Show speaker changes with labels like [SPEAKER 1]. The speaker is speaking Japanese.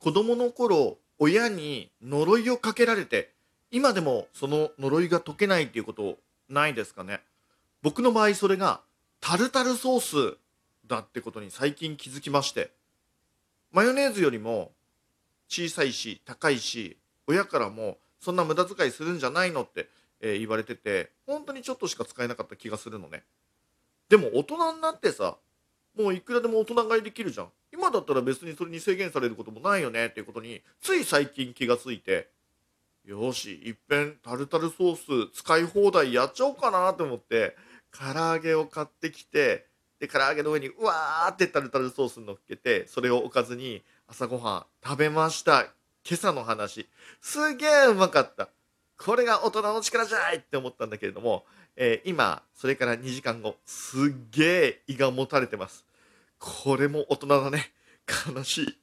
[SPEAKER 1] 子供の頃親に呪いをかけられて今でもその呪いが解けないっていうことないですかね。僕の場合それがタルタルソースだってことに最近気づきまして。マヨネーズよりも小さいし高いし親からもそんな無駄遣いするんじゃないのって、えー言われてて本当にちょっとしか使えなかった気がするのね。でも大人になってさもういくらでも大人買いできるじゃん。今だったら別にそれに制限されることもないよね。っていうことについ最近気がついてよしいっぺんタルタルソース使い放題やっちゃおうかなと思って唐揚げを買ってきてで唐揚げの上にうわーってタルタルソース乗っけてそれをおかずに朝ごはん食べました。今朝の話。すげえうまかった。これが大人の力じゃいって思ったんだけれども、えー今それから2時間後すっげえ胃がもたれてます。これも大人だね。悲しい。